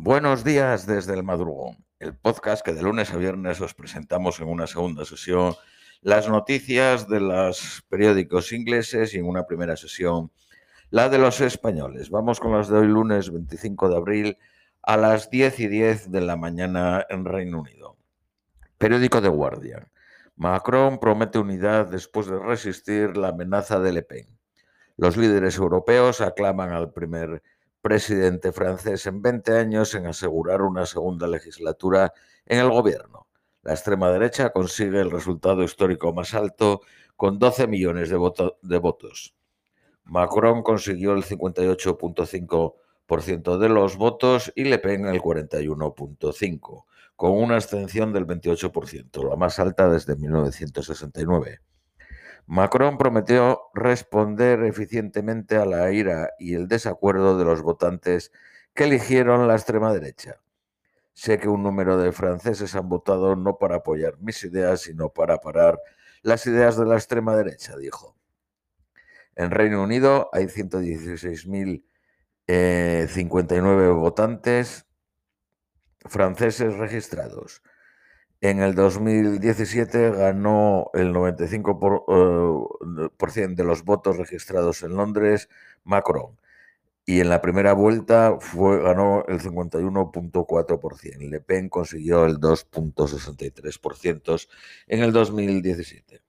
Buenos días desde el madrugón, el podcast que de lunes a viernes os presentamos en una segunda sesión las noticias de los periódicos ingleses y en una primera sesión la de los españoles. Vamos con las de hoy lunes 25 de abril a las 10 y 10 de la mañana en Reino Unido. Periódico The Guardian. Macron promete unidad después de resistir la amenaza de Le Pen. Los líderes europeos aclaman al primer presidente francés en 20 años en asegurar una segunda legislatura en el gobierno. La extrema derecha consigue el resultado histórico más alto con 12 millones de, votos. Macron consiguió el 58.5% de los votos y Le Pen el 41.5%, con una abstención del 28%, la más alta desde 1969. Macron prometió responder eficientemente a la ira y el desacuerdo de los votantes que eligieron la extrema derecha. Sé que un número de franceses han votado no para apoyar mis ideas, sino para parar las ideas de la extrema derecha, dijo. En Reino Unido hay 116.059 eh, votantes franceses registrados. En el 2017 ganó el 95% eh, de los votos registrados en Londres Macron y en la primera vuelta fue, ganó el 51.4%. Le Pen consiguió el 2.63% en el 2017.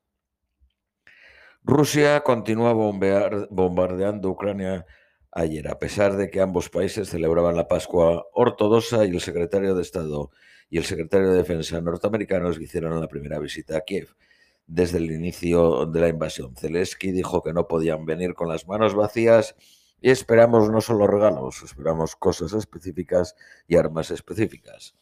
Rusia continúa bombardeando Ucrania ayer, a pesar de que ambos países celebraban la Pascua ortodoxa y el secretario de Estado y el secretario de Defensa norteamericanos hicieron la primera visita a Kiev desde el inicio de la invasión. Zelensky dijo que no podían venir con las manos vacías y esperamos no solo regalos, esperamos cosas específicas y armas específicas.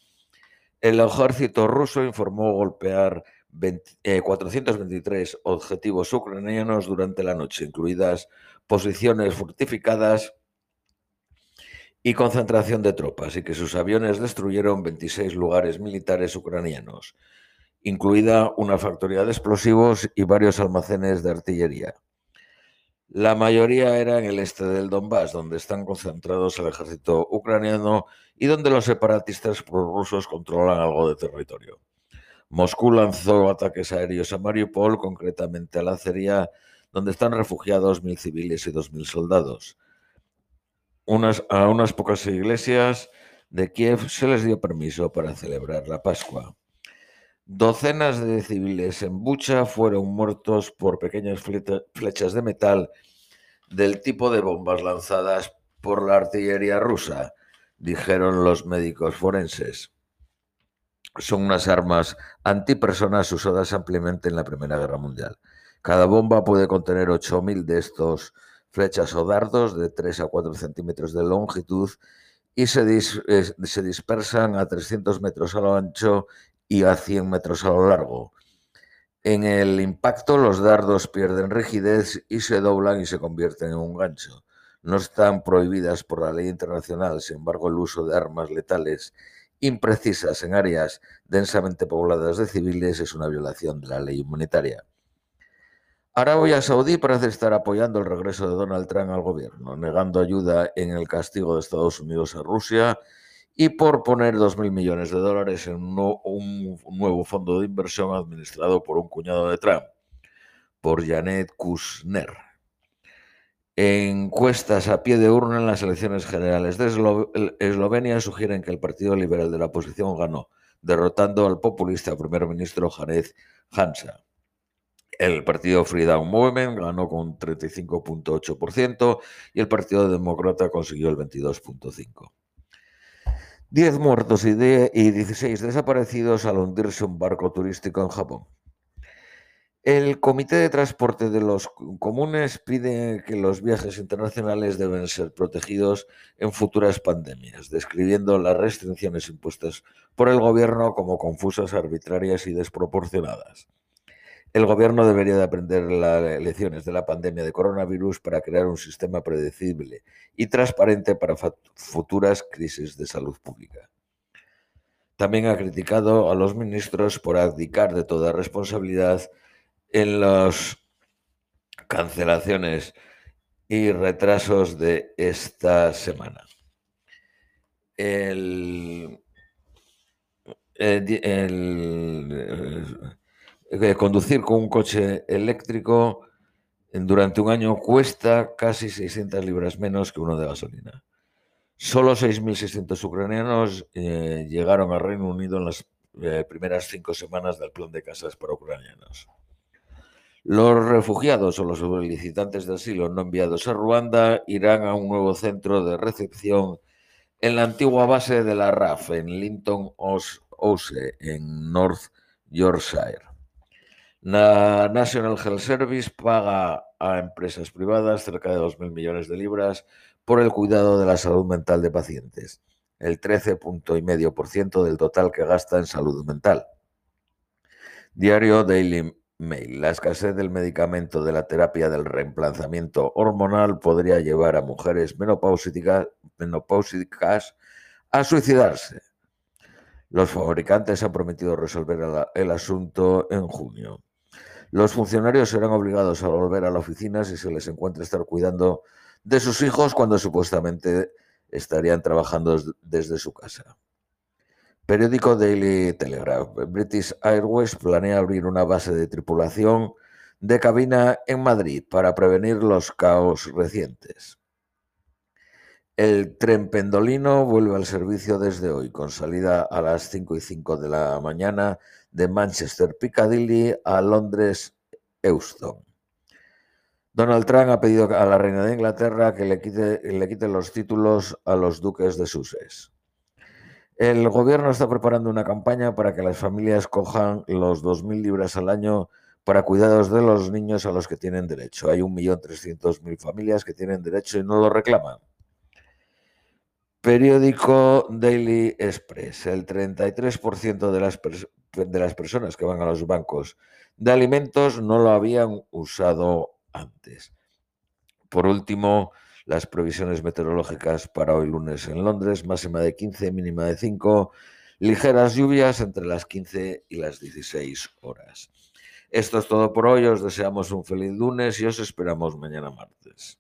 El ejército ruso informó golpear 423 eh, objetivos ucranianos durante la noche, incluidas posiciones fortificadas y concentración de tropas y que sus aviones destruyeron 26 lugares militares ucranianos, incluida una factoría de explosivos y varios almacenes de artillería. La mayoría era en el este del Donbass, donde están concentrados el ejército ucraniano y donde los separatistas prorrusos controlan algo de territorio. Moscú lanzó ataques aéreos a Mariupol, concretamente a la acería, donde están refugiados mil civiles y dos mil soldados a unas pocas iglesias de Kiev se les dio permiso para celebrar la Pascua. Docenas de civiles en Bucha fueron muertos por pequeñas flechas de metal del tipo de bombas lanzadas por la artillería rusa, dijeron los médicos forenses. Son unas armas antipersonas usadas ampliamente en la Primera Guerra Mundial. Cada bomba puede contener 8.000 de estos flechas o dardos de 3 a 4 centímetros de longitud y se, se dispersan a 300 metros a lo ancho y a 100 metros a lo largo. En el impacto los dardos pierden rigidez y se doblan y se convierten en un gancho. No están prohibidas por la ley internacional, sin embargo el uso de armas letales imprecisas en áreas densamente pobladas de civiles es una violación de la ley humanitaria. Arabia Saudí parece estar apoyando el regreso de Donald Trump al gobierno, negando ayuda en el castigo de Estados Unidos a Rusia y por poner 2.000 millones de dólares en un nuevo fondo de inversión administrado por un cuñado de Trump, por Janet Kushner. Encuestas a pie de urna en las elecciones generales de Eslovenia sugieren que el Partido Liberal de la oposición ganó, derrotando al populista primer ministro Janez Hansa. El partido Freedom Movement ganó con 35.8% y el Partido Demócrata consiguió el 22.5%. 10 muertos y, 16 desaparecidos al hundirse un barco turístico en Japón. El Comité de Transporte de los Comunes pide que los viajes internacionales deben ser protegidos en futuras pandemias, describiendo las restricciones impuestas por el gobierno como confusas, arbitrarias y desproporcionadas. El gobierno debería de aprender las lecciones de la pandemia de coronavirus para crear un sistema predecible y transparente para futuras crisis de salud pública. También ha criticado a los ministros por abdicar de toda responsabilidad en las cancelaciones y retrasos de esta semana. el, conducir con un coche eléctrico durante un año cuesta casi 600 libras menos que uno de gasolina. Solo 6.600 ucranianos eh, llegaron al Reino Unido en las eh, primeras cinco semanas del plan de casas para ucranianos. Los refugiados o los solicitantes de asilo no enviados a Ruanda irán a un nuevo centro de recepción en la antigua base de la RAF en Linton House, en North Yorkshire. La National Health Service paga a empresas privadas cerca de 2.000 millones de libras por el cuidado de la salud mental de pacientes, el 13,5% del total que gasta en salud mental. Diario Daily Mail. La escasez del medicamento de la terapia del reemplazamiento hormonal podría llevar a mujeres menopáusicas, a suicidarse. Los fabricantes han prometido resolver el asunto en junio. Los funcionarios serán obligados a volver a la oficina si se les encuentra estar cuidando de sus hijos cuando supuestamente estarían trabajando desde su casa. Periódico Daily Telegraph. British Airways planea abrir una base de tripulación de cabina en Madrid para prevenir los caos recientes. El tren pendolino vuelve al servicio desde hoy, con salida a las 5 y 5 de la mañana de Manchester Piccadilly a Londres Euston. Donald Trump ha pedido a la reina de Inglaterra que le quite, le quite los títulos a los duques de Sussex. El gobierno está preparando una campaña para que las familias cojan los 2.000 libras al año para cuidados de los niños a los que tienen derecho. Hay 1.300.000 familias que tienen derecho y no lo reclaman. Periódico Daily Express. El 33% de las, de las personas que van a los bancos de alimentos no lo habían usado antes. Por último, las previsiones meteorológicas para hoy lunes en Londres, máxima de 15, mínima de 5, ligeras lluvias entre las 15 y las 16 horas. Esto es todo por hoy, os deseamos un feliz lunes y os esperamos mañana martes.